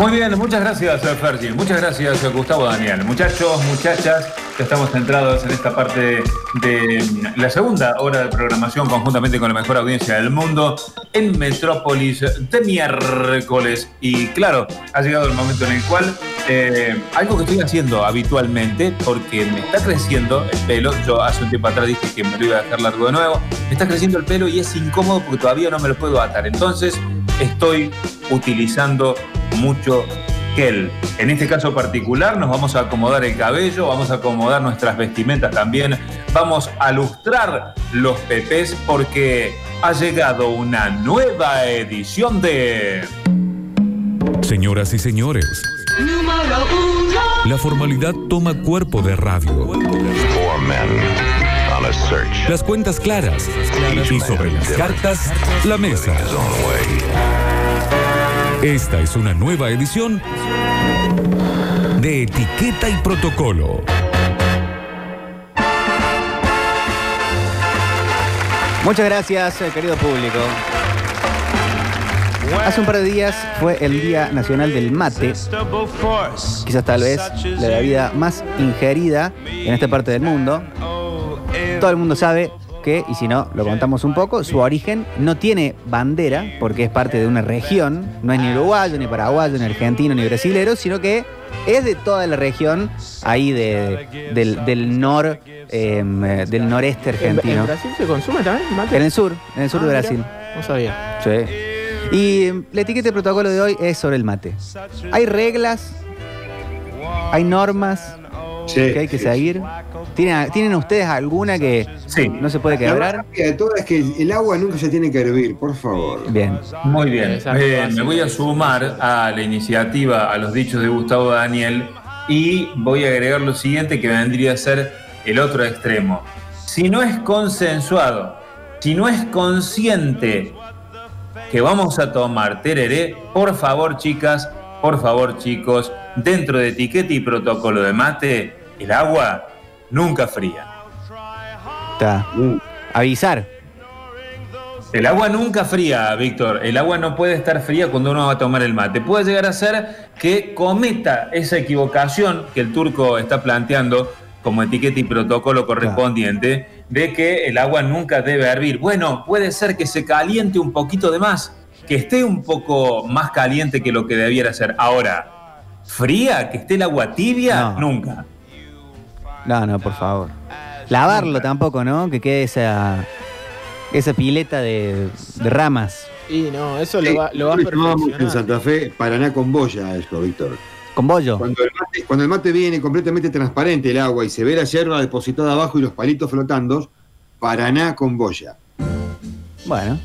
Muy bien, muchas gracias, Fergie. Muchas gracias, Gustavo Daniel. Muchachos, muchachas, ya estamos centrados en esta parte de la segunda hora de programación conjuntamente con la mejor audiencia del mundo en Metrópolis de miércoles. Y claro, ha llegado el momento en el cual eh, algo que estoy haciendo habitualmente, porque me está creciendo el pelo, yo hace un tiempo atrás dije que me lo iba a dejar largo de nuevo, me está creciendo el pelo y es incómodo porque todavía no me lo puedo atar. Entonces estoy utilizando mucho gel. En este caso particular nos vamos a acomodar el cabello, vamos a acomodar nuestras vestimentas también, vamos a lustrar los pepes porque ha llegado una nueva edición de... Señoras y señores, la formalidad toma cuerpo de radio. Las cuentas claras y sobre las cartas, la mesa. Esta es una nueva edición de Etiqueta y Protocolo. Muchas gracias, eh, querido público. Hace un par de días fue el Día Nacional del Mate, quizás tal vez la bebida más ingerida en esta parte del mundo. Todo el mundo sabe que, y si no, lo contamos un poco, su origen no tiene bandera, porque es parte de una región, no es ni uruguayo, ni paraguayo, ni argentino, ni brasilero, sino que es de toda la región ahí de, del, del nor, em, eh, del noreste argentino. ¿En Brasil se consume también mate? En el sur, en el sur Ah, de mira, Brasil. No sabía. Sí. Y em, la etiqueta de protocolo de hoy es sobre el mate. Hay reglas, hay normas Sí, que hay que sí, seguir. ¿Tienen, ¿Tienen ustedes alguna que Sí. no se puede La más quebrar? rápida de todas es que el agua nunca se tiene que hervir, por favor. Bien. Muy bien, Eh, me voy a sumar a la iniciativa, a los dichos de Gustavo Daniel y voy a agregar lo siguiente que vendría a ser el otro extremo. Si no es consensuado, si no es consciente que vamos a tomar tereré, por favor chicas, por favor chicos, dentro de etiqueta y protocolo de mate, el agua nunca fría. Está. Mm. Avisar. El agua nunca fría, Víctor. El agua no puede estar fría cuando uno va a tomar el mate. Puede llegar a ser que cometa esa equivocación que el turco está planteando como etiqueta y protocolo correspondiente de que el agua nunca debe hervir. Bueno, puede ser que se caliente un poquito de más, que esté un poco más caliente que lo que debiera ser. Ahora, fría, que esté el agua tibia, No. nunca. No, no, por favor. Lavarlo tampoco, ¿no? Que quede esa, esa pileta de, de ramas. Y no, eso lo, va, lo tomábamos en. Santa Fe Paraná con boya, eso, Víctor. Con bollo. Cuando el, mate, cuando el mate viene completamente transparente el agua y se ve la yerba depositada abajo y los palitos flotando, Paraná con boya. Bueno.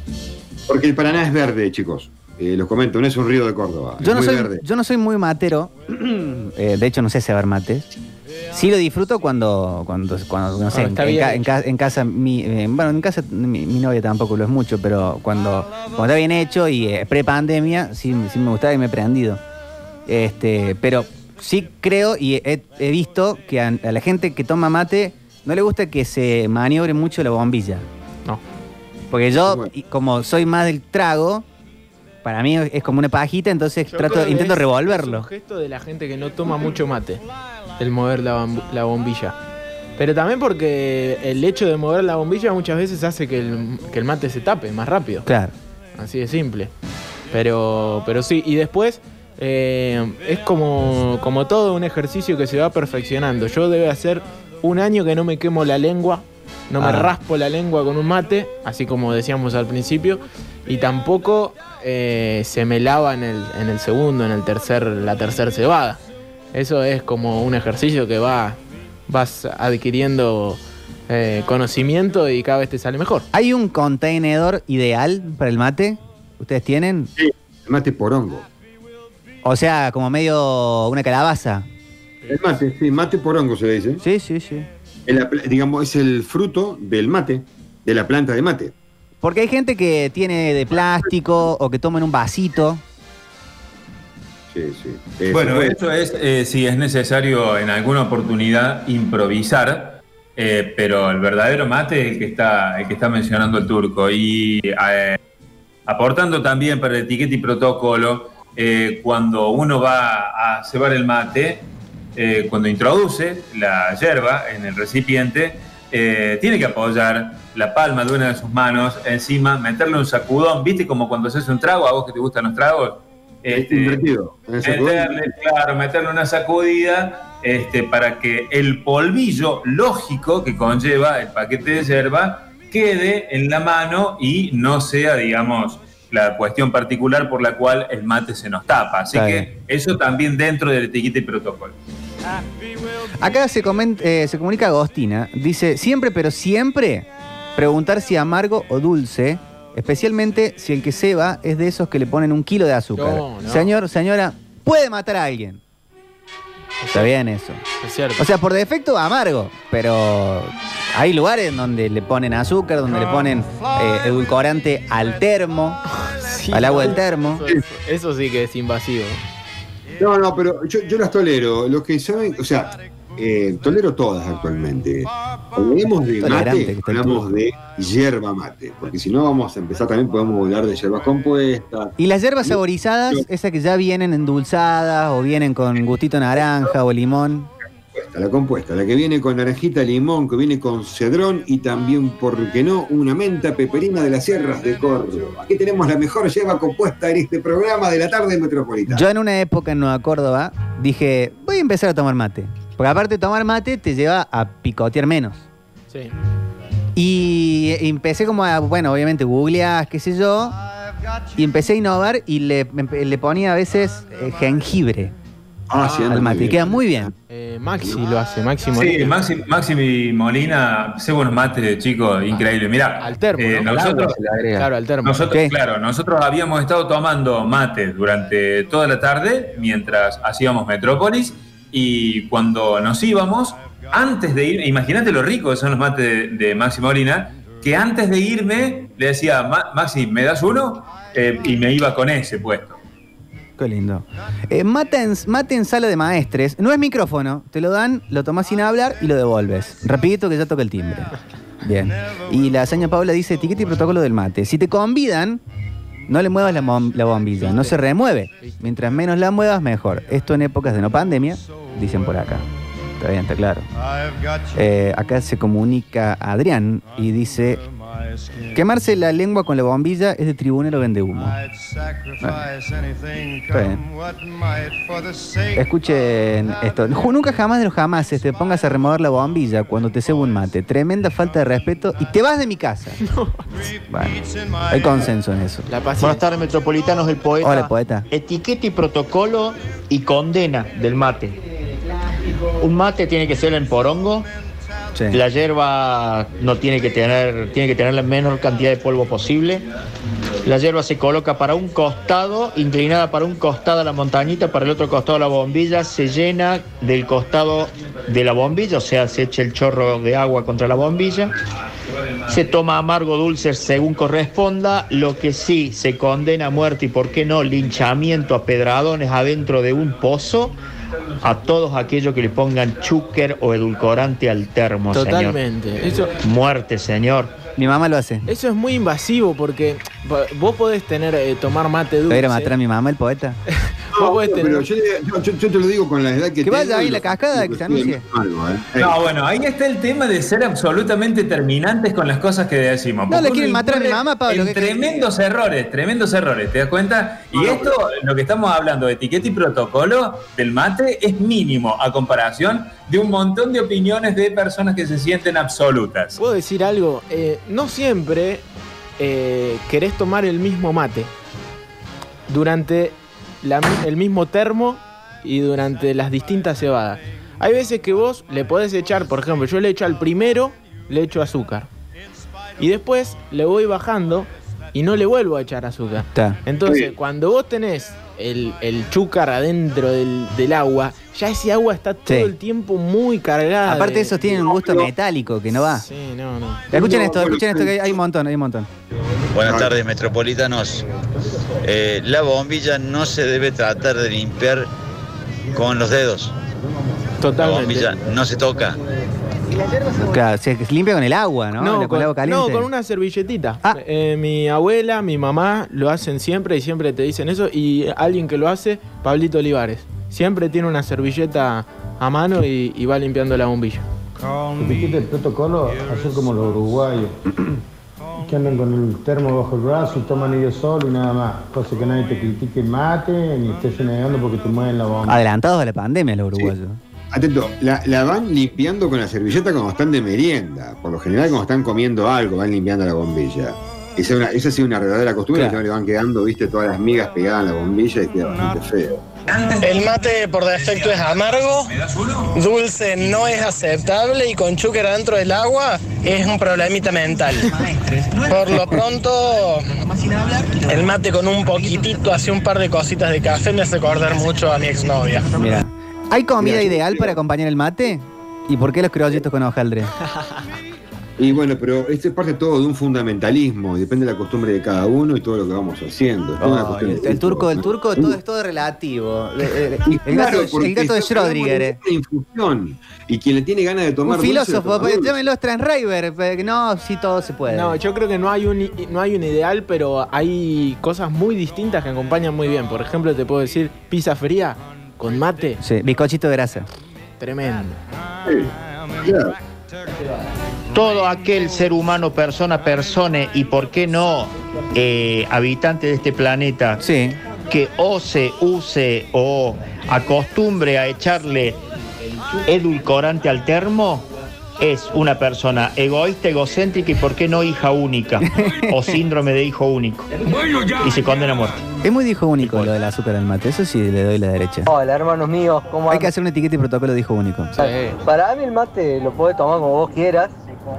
Porque el Paraná es verde, chicos. Eh, los comento, no es un río de Córdoba. Yo es no, muy soy, verde. yo no soy muy matero. Eh, de hecho, no sé cebar mates. Sí lo disfruto cuando, cuando, cuando no sé, Ah, en, está en bien ca- en hecho. ca- en casa, mi, eh, bueno, en casa mi, mi novia tampoco lo es mucho, pero cuando, cuando está bien hecho y eh, pre-pandemia, sí, sí me gustaba y me he prendido. Este, pero sí creo y he, he visto que a, a la gente que toma mate no le gusta que se maniobre mucho la bombilla. No. Porque yo, como soy más del trago, para mí es como una pajita, entonces Yo trato, creo que intento es- revolverlo. Es un gesto de la gente que no toma mucho mate, el mover la, bombilla. Pero también porque el hecho de mover la bombilla muchas veces hace que el, que el mate se tape más rápido. Claro. Así de simple. Pero, pero sí, y después eh, es como, como todo un ejercicio que se va perfeccionando. Yo debe hacer un año que no me quemo la lengua, no me Ah. raspo la lengua con un mate, así como decíamos al principio, y tampoco eh, se me lava en el, en el segundo, en el tercer, la tercer cebada. Eso es como un ejercicio que va, vas adquiriendo eh, conocimiento y cada vez te sale mejor. ¿Hay un contenedor ideal para el mate? ¿Ustedes tienen? El mate porongo. O sea, como medio una calabaza. El mate, sí, mate porongo se le dice. Sí, sí, sí. Digamos, es el fruto del mate, de la planta de mate. Porque hay gente que tiene de plástico o que toma en un vasito. Sí, sí. Eso, Bueno, esto es eh, si es necesario en alguna oportunidad improvisar, eh, pero el verdadero mate es el que está, el que está mencionando el turco. Y eh, aportando también para el etiqueta y protocolo, eh, cuando uno va a cebar el mate, eh, cuando introduce la hierba en el recipiente, eh, tiene que apoyar la palma de una de sus manos encima, meterle un sacudón, ¿viste? Como cuando haces un trago, a vos que te gustan los tragos. Este, Invertido. Meterle, claro, meterle una sacudida este, para que el polvillo lógico que conlleva el paquete de hierba quede en la mano y no sea, digamos, la cuestión particular por la cual el mate se nos tapa. Así Está que eso también dentro del etiqueta y protocolo. Acá se, eh, se comunica Agostina. Dice, siempre, pero siempre, preguntar si amargo o dulce, especialmente si el que se va es de esos que le ponen un kilo de azúcar. No, no. Señor, señora, puede matar a alguien. Está bien eso. Es cierto. O sea, por defecto amargo, pero hay lugares donde le ponen azúcar, donde le ponen eh, edulcorante al termo, Sí, al agua del termo. Eso, eso sí que es invasivo. No, no, pero yo, yo las tolero. Los que saben, o sea, eh, tolero todas actualmente. Hablamos de mate, hablamos de hierba mate. Porque si no vamos a empezar también, podemos hablar de hierbas compuestas. Y las hierbas saborizadas, esas que ya vienen endulzadas o vienen con gustito naranja o limón. La compuesta, la que viene con naranjita, limón, que viene con cedrón y también, ¿por qué no?, una menta peperina de las sierras de Córdoba. Aquí tenemos la mejor hierba compuesta en este programa de la tarde metropolitana. Yo en una época en Nueva Córdoba dije, voy a empezar a tomar mate. Porque aparte de tomar mate te lleva a picotear menos. Sí. Y empecé como a, bueno, obviamente googleás, qué sé yo, y empecé a innovar y le, le ponía a veces eh, jengibre Ah, sí, al muy mate. Y bien. queda muy bien. Eh, Maxi lo hace, Maxi Sí, Molina. Maxi, Maxi Molina, sé buenos mates, chicos, increíble. Mirá, Al termo, ¿no? Al nosotros. Claro, al termo. Nosotros, ¿Qué? claro, nosotros habíamos estado tomando mate durante toda la tarde mientras hacíamos Metrópolis y cuando nos íbamos, antes de ir, imagínate lo rico que son los mates de, de Maxi Molina, que antes de irme le decía, "Ma- Maxi, ¿me das uno? Eh, y me iba con ese puesto. Qué lindo. Eh, mate, en, sala de maestres. No es micrófono. Te lo dan, lo tomás sin hablar y lo devolves. Rapidito que ya toca el timbre. Bien. Y la señora Paula dice, etiqueta y protocolo del mate. Si te convidan, no le muevas la, la bombilla. No se remueve. Mientras menos la muevas, mejor. Esto en épocas de no pandemia, dicen por acá. Está bien, está claro. Eh, acá se comunica Adrián y dice, quemarse la lengua con la bombilla es de tribunero vende humo. Escuchen esto. Nunca jamás de los jamases te pongas a remover la bombilla cuando te cebo un mate. Tremenda falta de respeto y te vas de mi casa. Bueno, hay consenso en eso. La Buenas tardes, metropolitanos del poeta. Hola, poeta. Etiqueta y protocolo y condena del mate. Un mate tiene que ser en porongo. Sí. La hierba no tiene que tener, tiene que tener la menor cantidad de polvo posible. La hierba se coloca para un costado, inclinada para un costado a la montañita, para el otro costado a la bombilla, se llena del costado de la bombilla, o sea, se echa el chorro de agua contra la bombilla. Se toma amargo dulce según corresponda, lo que sí se condena a muerte y por qué no linchamiento a pedradones adentro de un pozo a todos aquellos que le pongan chúquer o edulcorante al termo, señor. Totalmente. Eso, Muerte, señor. Mi mamá lo hace. eso es muy invasivo porque vos podés tener, eh, tomar mate ¿Va dulce. a ir a matar a mi mamá el poeta? Vos No, podés pero tener- yo, yo- yo- yo te lo digo con la edad que Que vaya ahí la cascada, que se anuncie. Algo, ¿eh? No, bueno, ahí está el tema de ser absolutamente terminantes con las cosas que decimos. No, le quieren matar a mi mamá, Pablo, en ¿qué- qué- tremendos errores, tremendos errores, ¿te das cuenta? Y No, no, esto, lo que estamos hablando de etiqueta y protocolo del mate, es mínimo a comparación de un montón de opiniones de personas que se sienten absolutas. ¿Puedo decir algo? Eh, no siempre eh, querés tomar el mismo mate durante la el mismo termo y durante las distintas cebadas. Hay veces que vos le podés echar, por ejemplo, yo le echo al primero, le echo azúcar. Y después le voy bajando y no le vuelvo a echar azúcar. Entonces, Sí. cuando vos tenés el, el chúcar adentro del, del agua, ya ese agua está todo Sí. el tiempo muy cargada. Aparte de- esos tienen un gusto metálico que no va. Sí, no, no. Escuchen No, esto, escuchen esto, que hay- hay un montón, hay un montón. Buenas tardes, metropolitanos. Eh, la bombilla no se debe tratar de limpiar con los dedos. La Totalmente. bombilla no se toca. Claro, se limpia con el agua, ¿no? No, con, con, el agua caliente. no, con una servilletita. Ah. Eh, mi abuela, mi mamá lo hacen siempre y siempre te dicen eso. Y alguien que lo hace, Pablito Olivares. Siempre tiene una servilleta a mano y, y va limpiando la bombilla. Etiqueta el protocolo, hacer como los uruguayos, que andan con el termo bajo el brazo y toman ellos solo y nada más. Cosa que nadie te critique mate ni estés negando porque te mueven la bomba. Adelantados a la pandemia los uruguayos. Atento, la, la van limpiando con la servilleta cuando están de merienda. Por lo general, cuando están comiendo algo, van limpiando la bombilla. Esa, es una- esa ha sido una verdadera costumbre, Claro. que le van quedando, viste, todas las migas pegadas en la bombilla y queda bastante feo. El mate por defecto es amargo, dulce no es aceptable y con chúquera dentro del agua es un problemita mental. Por lo pronto, el mate con un poquitito, así un par de cositas de café me hace acordar mucho a mi exnovia. Mira. ¿Hay comida ideal para acompañar el mate? ¿Y por qué los criollitos con hojaldre? Y bueno, pero esto es parte todo de un fundamentalismo, y depende de la costumbre de cada uno y todo lo que vamos haciendo. El, el turco, el turco, todo es todo relativo. Eh, Y El claro, gato, el gato de Schrödinger. eh. una infusión. Y quien le tiene ganas de tomar Un filósofo, pues, llámenlo Transriver. eh, No, sí, todo se puede. No, yo creo que no hay, un, i- no hay un ideal, pero hay cosas muy distintas que acompañan muy bien. Por ejemplo, te puedo decir pizza fría con mate, Sí, bizcochito de grasa. tremendo. Sí, claro. Todo aquel ser humano, persona, persona y por qué no eh, habitante de este planeta Sí. que ose, use o acostumbre a echarle edulcorante al termo es una persona egoísta, egocéntrica y por qué no hija única o síndrome de hijo único y se condena a muerte. Es muy dijo único lo del azúcar al mate. Eso sí le doy la derecha. Hola, hermanos míos, ¿cómo Hay que hacer una etiqueta y protocolo de hijo único. Para mí el mate lo puedes tomar como vos quieras,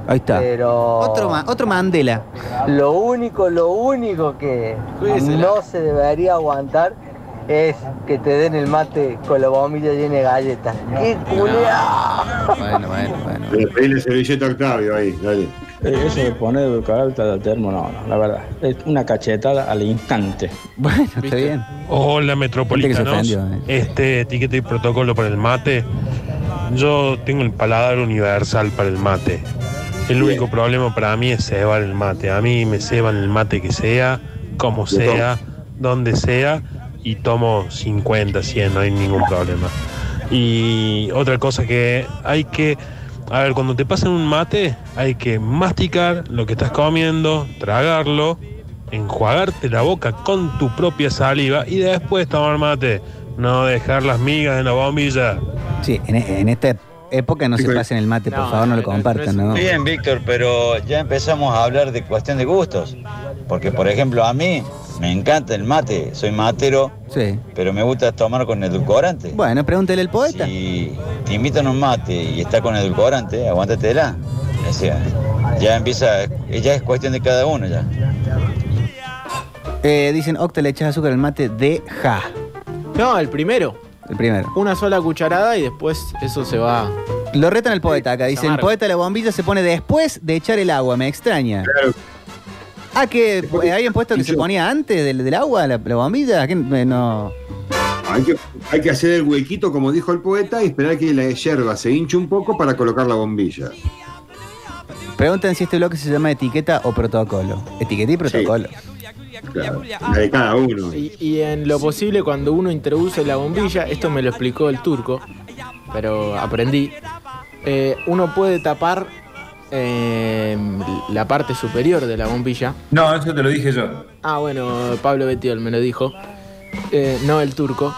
Ahí está. pero Otro, ma- otro Mandela. lo único, lo único que Cuídesela. no se debería aguantar es que te den el mate con la bombilla llena de galletas. ¡Qué culeado! Bueno, bueno, bueno. Pero pedile servilleta a Octavio ahí, dale. Eso de poner edulcorante al termo, no, no, la verdad. Es una cachetada al instante. Bueno, está ¿Viste? bien. Hola metropolitanos, ofendió, eh. este etiqueta y protocolo para el mate. Yo tengo el paladar universal para el mate. El único problema para mí es cebar el mate. A mí me ceban el mate que sea, como sea, donde sea, y tomo 50, 100, no hay ningún problema. Y otra cosa que hay que, a ver, cuando te pasan un mate, hay que masticar lo que estás comiendo, tragarlo, enjuagarte la boca con tu propia saliva y después tomar mate. No dejar las migas en la bombilla. Sí, en, en esta época no se pasen el mate, por No, favor, no lo compartan, ¿no? Bien, Víctor, pero ya empezamos a hablar de cuestión de gustos. Porque, por ejemplo, a mí me encanta el mate, soy matero, Sí. pero me gusta tomar con edulcorante. Bueno, pregúntele al poeta. Si te invitan a un mate y está con edulcorante, aguántatela. O sea, ya empieza, ya es cuestión de cada uno ya. Eh, dicen, Octa, le echas azúcar al mate de ja. No, el primero. El primero. Una sola cucharada y después eso se va. Lo retan al poeta acá. Dicen, amargo. poeta, la bombilla se pone después de echar el agua. Me extraña. Claro. Ah, que eh, habían puesto que se yo- ponía antes del, del agua, la, la bombilla. ¿Qué? Eh, no. Hay que, hay que hacer el huequito, como dijo el poeta, y esperar que la yerba se hinche un poco para colocar la bombilla. Preguntan si este bloque se llama etiqueta o protocolo. Etiqueta y protocolo. Claro. La de cada uno. Y, y en lo posible, cuando uno introduce la bombilla, esto me lo explicó el turco, pero aprendí. eh, uno puede tapar eh, la parte superior de la bombilla. No, eso te lo dije yo. Ah, bueno, Pablo Betiol me lo dijo, eh, no el turco.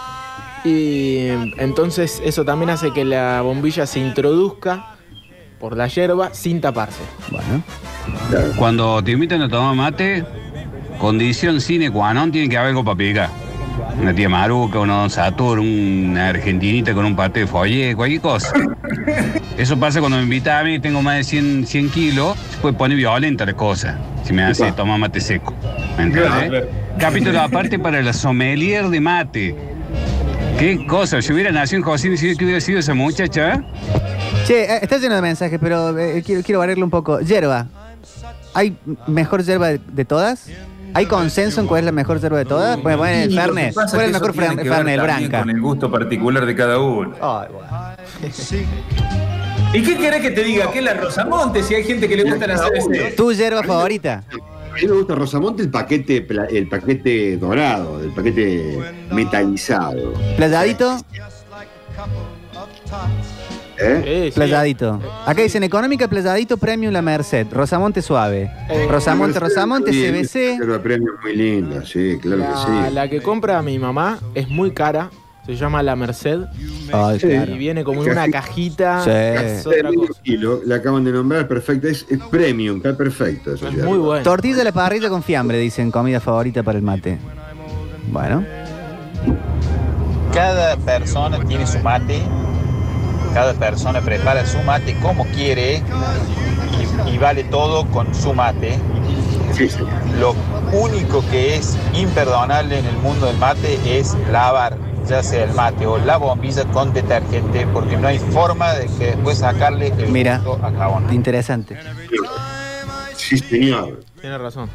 Y entonces eso también hace que la bombilla se introduzca por la hierba sin taparse. Bueno. Cuando te invitan a tomar mate, condición sine qua non tiene que haber algo para picar. Una tía maruca, una don Satur, una argentinita con un paté de follé, cualquier cosa. Eso pasa cuando me invitan a mí, tengo más de 100, 100 kilos, se puede poner violenta la cosa, si me hace tomar mate seco. ¿Me claro. Capítulo aparte para la sommelier de mate. ¿Qué cosa? Si hubiera nacido en José, si hubiera sido esa muchacha, ¿eh? Che, eh, está lleno de mensajes, pero eh, quiero, quiero variarlo un poco. Yerba. ¿Hay mejor yerba de, de todas? ¿Hay consenso en cuál es la mejor yerba de todas? Bueno, bueno, el Fernet. ¿Cuál es el mejor Fernet? el Branca. Con el gusto particular de cada uno. Ay, bueno. ¿Y qué querés que te diga? ¿Qué es la Rosamonte? Si hay gente que le gusta la CBC. ¿Tu yerba favorita? A mí me gusta Rosamonte el paquete, pla- el paquete dorado, el paquete metalizado. ¿Playadito? ¿Eh? Playadito. Acá dicen económica, playadito, premium la Merced. Rosamonte suave. Rosamonte, Rosamonte, Sí, CBC. Reserva premium muy linda, sí, claro que La, sí. la que compra mi mamá es muy cara. Se llama La Merced. Ay, Sí. claro. Y viene como en una cajita. Sí. Es otra Medio cosa. kilo, la acaban de nombrar, perfecta, es, es premium, está perfecta. esa Es muy bueno. Tortilla a la parrilla con fiambre, dicen, comida favorita para el mate. Bueno. Cada persona tiene su mate, cada persona prepara su mate como quiere y, y vale todo con su mate. Sí, sí. Lo único que es imperdonable en el mundo del mate es lavar ya sea el mate o la bombilla con detergente porque no hay forma de que después sacarle el Mira. gusto a jabón. Interesante. Sí, señor. Tiene razón.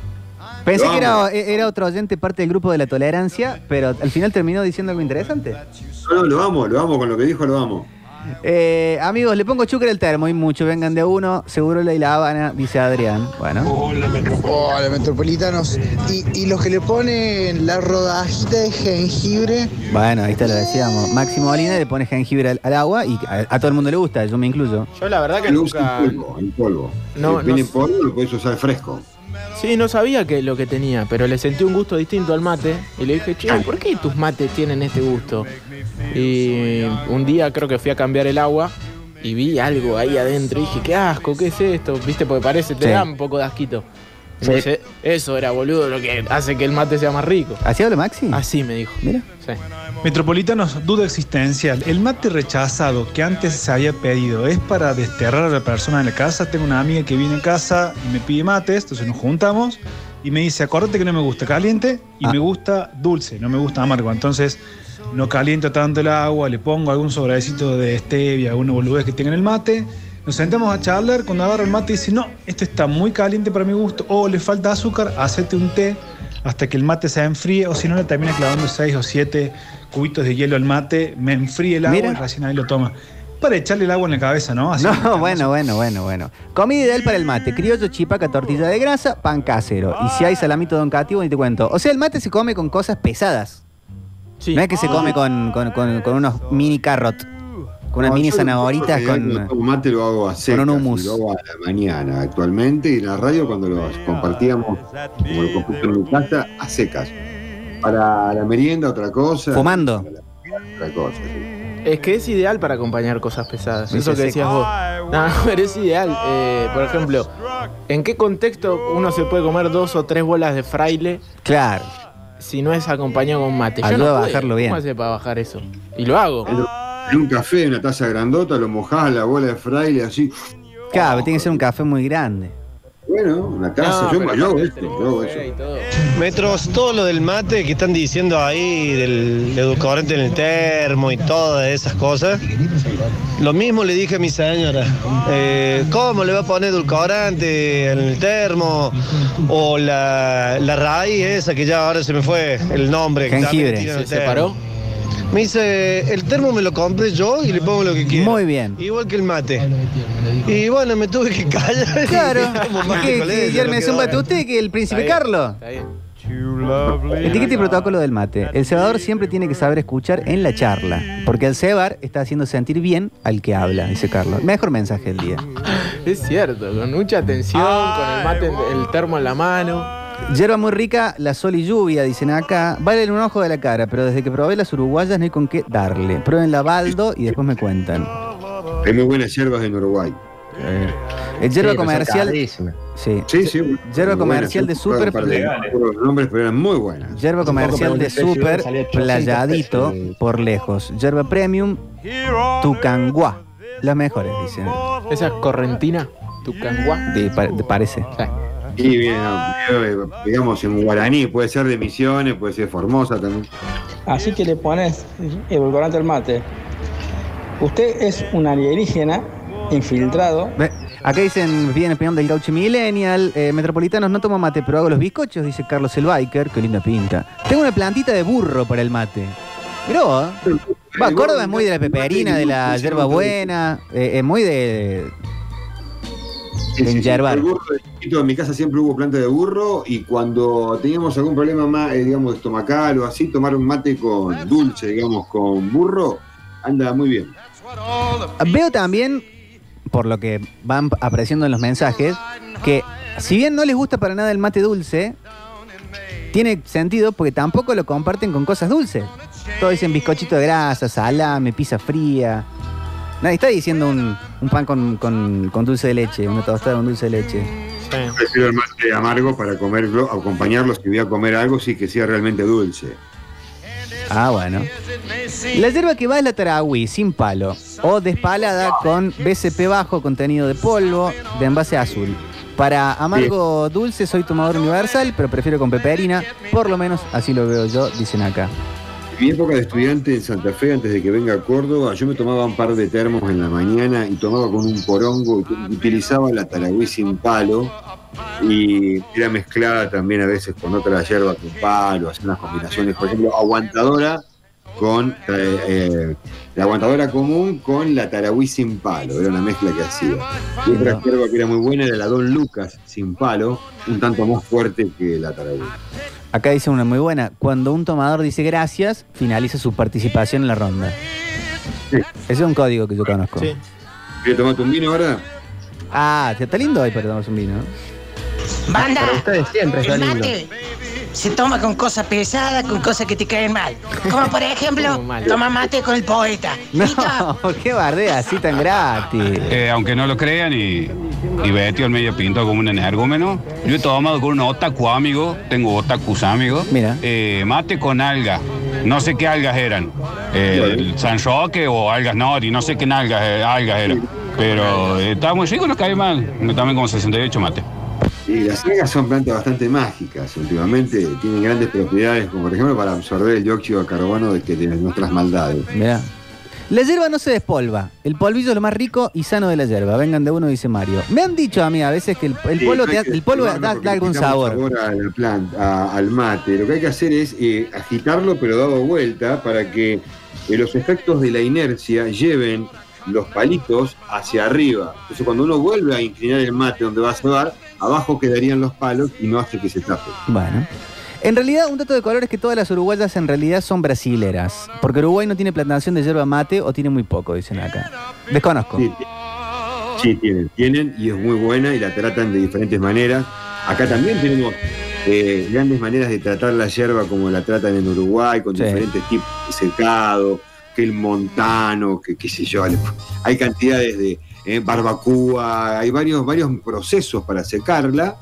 Pensé que era, era otro oyente parte del grupo de la tolerancia, pero al final terminó diciendo algo interesante. No, no, lo amo, lo amo, con lo que dijo lo amo. Eh, amigos, le pongo chúcar el termo y mucho. Vengan de uno, seguro la y la Habana, dice Adrián. Bueno. Hola, metropolitanos. Y, y los que le ponen la rodajita de jengibre. Bueno, ahí está lo decíamos. Máximo Molina le pone jengibre al, al agua y a, a todo el mundo le gusta, yo me incluyo. Yo la verdad que usa nunca. en polvo, en polvo. No, Si viene no- en polvo, lo puedes usar fresco. Sí, no sabía que lo que tenía, pero le sentí un gusto distinto al mate y le dije, che, ¿por qué tus mates tienen este gusto? Y un día creo que fui a cambiar el agua y vi algo ahí adentro y dije, qué asco, ¿qué es esto? ¿Viste? Porque parece, te Sí. da un poco de asquito. Y Sí. me dice, eso era boludo lo que hace que el mate sea más rico. ¿Así habla Maxi? Así me dijo. Mira. Sí. Metropolitanos, duda existencial. ¿El mate rechazado que antes se había pedido es para desterrar a la persona en la casa? Tengo una amiga que viene a casa y me pide mates, entonces nos juntamos y me dice, acordate que no me gusta caliente y Ah. me gusta dulce, no me gusta amargo. Entonces no caliento tanto el agua, le pongo algún sobrecito de stevia, alguna boludez que tenga en el mate. Nos sentamos a charlar, cuando agarro el mate dice, no, esto está muy caliente para mi gusto, o le falta azúcar, hacete un té hasta que el mate se enfríe, o si no le termina clavando 6 o 7 cubitos de hielo al mate, me enfríe el agua Mira. y recién ahí lo toma. Para echarle el agua en la cabeza, ¿no? Así No, bueno, bueno, bueno, bueno. Comida ideal para el mate. Criollo, chipaca, tortilla de grasa, pan casero. Y si hay salamito don Cativo, ni te cuento. O sea, el mate se come con cosas pesadas. Sí. No es que se come con, con- con- con unos mini carrot. Con unas No, mini zanahoritas con... cuando tomo mate lo hago a secas, un hummus. Lo hago a la mañana actualmente y en la radio cuando lo compartíamos, como lo comparto en mi casa, a secas. Para la merienda otra cosa. Fumando. Otra cosa, sí. Es que es ideal para acompañar cosas pesadas. Eso que decías vos. No, pero es ideal. Eh, por ejemplo, ¿en qué contexto uno se puede comer dos o tres bolas de fraile Claro. Si no es acompañado con mate? Yo Ayuda no a bajarlo bien. ¿Cómo hace para bajar eso? Y lo hago. En un café, en una taza grandota, lo mojás la bola de fraile así. Claro, tiene que ser un café muy grande. Bueno, una No, yo, yo hago esto, tenés yo hago café eso. y todo. Metros, todo lo del mate que están diciendo ahí, del edulcorante en el termo y todas esas cosas. Lo mismo le dije a mi señora. Eh, ¿Cómo le va a poner edulcorante en el termo? O la, la raíz esa que ya ahora se me fue el nombre. que también Jengibre. el ¿Se separó? Me dice, el termo me lo compré yo y le pongo lo que quiero. Muy bien. Igual que el mate. Y bueno, me tuve que callar. Claro. Y tomo mate ¿Qué, con qué, ella, ya lo me hace un usted que el príncipe Carlos? Está bien. Etiqueta y protocolo del mate. El cebador siempre tiene que saber escuchar en la charla. Porque el cebar está haciendo sentir bien al que habla, dice Carlos. Mejor mensaje del día. Es cierto, con mucha atención, con el mate, el termo en la mano. Yerba muy rica, la sol y lluvia, dicen acá. Vale un ojo de la cara, pero desde que probé las uruguayas no hay con qué darle. Prueben la baldo y después me cuentan. Hay muy buenas hierbas en Uruguay. El yerba Sí, comercial. Sí. Sí, sí. muy buenas. comercial de los nombres, pero eran muy buenas. Poco comercial de 800 playadito por lejos. Yerba premium, Tucanguá. Las mejores, dicen. Esa es correntina, tucanguá. De- pa- de- parece. Y bien, eh, digamos en guaraní, puede ser de Misiones, puede ser Formosa también. Así que le pones edulcorante al mate. Usted es un alienígena infiltrado. Ve, Acá dicen, bien opinión del gaucho millennial, eh, metropolitanos no tomo mate, pero hago los bizcochos, dice Carlos el Biker, qué linda pinta. Tengo una plantita de burro para el mate. Mirá vos. Va, Córdoba es muy de la peperina, de la hierba buena, eh, es muy de. Sí, de sí, sí. enyerbar. El burro de chiquito, en mi casa siempre hubo planta de burro y cuando teníamos algún problema más, eh, digamos, estomacal o así, tomar un mate con dulce, digamos, con burro, anda muy bien. Veo también, por lo que van apareciendo en los mensajes, que si bien no les gusta para nada el mate dulce, tiene sentido porque tampoco lo comparten con cosas dulces. Todos dicen bizcochito de grasa, salame, pizza fría. Nadie está diciendo un, un pan con, con- con dulce de leche, una tostada con dulce de leche. Prefiero el mate amargo para comerlo, acompañarlo si voy a comer algo, sí que sea realmente dulce. Ah, bueno. La hierba que va es la tarahui, sin palo, o despalada con BCP bajo, contenido de polvo, de envase azul. Para amargo dulce soy tomador universal, pero prefiero con peperina, por lo menos así lo veo yo, dicen acá. En mi época de estudiante en Santa Fe, antes de que venga a Córdoba, yo me tomaba un par de termos en la mañana y tomaba con un porongo, y utilizaba la taragüí sin palo y era mezclada también a veces con otra hierba con palo, hacía unas combinaciones, por ejemplo, aguantadora con eh, eh, la aguantadora común con la taragüí sin palo, era una mezcla que hacía. Y otra hierba que era muy buena era la Don Lucas sin palo, un tanto más fuerte que la taragüí. Acá dice una muy buena. Cuando un tomador dice gracias, finaliza su participación en la ronda. Ese es un código que yo conozco. ¿Quieres tomarte un vino ahora? Ah, está lindo hoy para tomarse un vino. Banda, Para ustedes siempre está lindo. mate se toma con cosas pesadas, con cosas que te caen mal. Como por ejemplo, toma mate con el poeta. No, ¿por qué bardea así tan gratis? Eh, aunque no lo crean y, y Betty al medio pinto como un energúmeno, yo he tomado con un otaku amigo, tengo otakus amigos, eh, mate con alga. No sé qué algas eran. Eh, el San Roque o algas nori, no sé qué algas, eh, algas eran. Pero eh, estaba muy rico, no cae mal. Me tomé como 68 mate. Y las algas son plantas bastante mágicas últimamente, tienen grandes propiedades, como por ejemplo para absorber el dióxido de carbono de, que, de nuestras maldades. Mirá. La hierba no se despolva. El polvillo es lo más rico y sano de la hierba. Vengan de uno, dice Mario. Me han dicho a mí a veces que el, el Sí, polvo, no te el polvo da, algún sabor. a la planta, a- al mate. Lo que hay que hacer es eh, agitarlo, pero dado vuelta, para que eh, los efectos de la inercia lleven los palitos hacia arriba. Entonces, cuando uno vuelve a inclinar el mate donde va a cebar, abajo quedarían los palos y no hace que se tape. Bueno. En realidad, un dato de color es que todas las uruguayas en realidad son brasileras. Porque Uruguay no tiene plantación de yerba mate o tiene muy poco, dicen acá. Desconozco. Sí, Sí, tienen, tienen y es muy buena y la tratan de diferentes maneras. Acá también tenemos eh, grandes maneras de tratar la hierba como la tratan en Uruguay, con Sí. diferentes tipos de secado, que el montano, que qué sé yo, hay cantidades de eh, barbacoa, hay varios, varios procesos para secarla.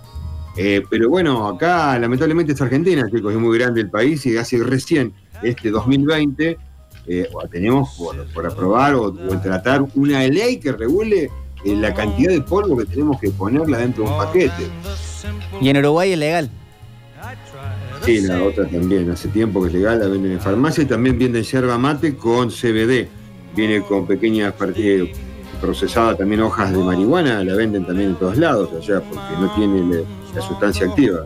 eh, pero bueno, acá lamentablemente es Argentina, chicos, es muy grande el país y hace recién, este 2020, eh, tenemos por, por aprobar o, o tratar una ley que regule eh, la cantidad de polvo que tenemos que ponerla dentro de un paquete. Y en Uruguay es legal. Sí, la otra también, hace tiempo que es legal, la venden en farmacia y también venden yerba mate con CBD. Viene con pequeñas partidas procesadas también hojas de marihuana, la venden también en todos lados allá porque no tiene la, la sustancia activa.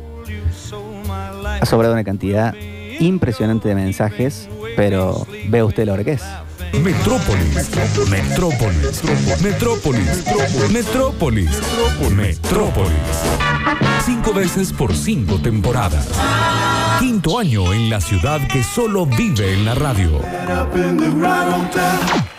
Ha sobrado una cantidad impresionante de mensajes, pero ve usted lo que es. Metrópolis, Metrópolis, Metrópolis, Metrópolis, Metrópolis. Cinco veces por cinco temporadas. Quinto año en la ciudad que solo vive en la radio.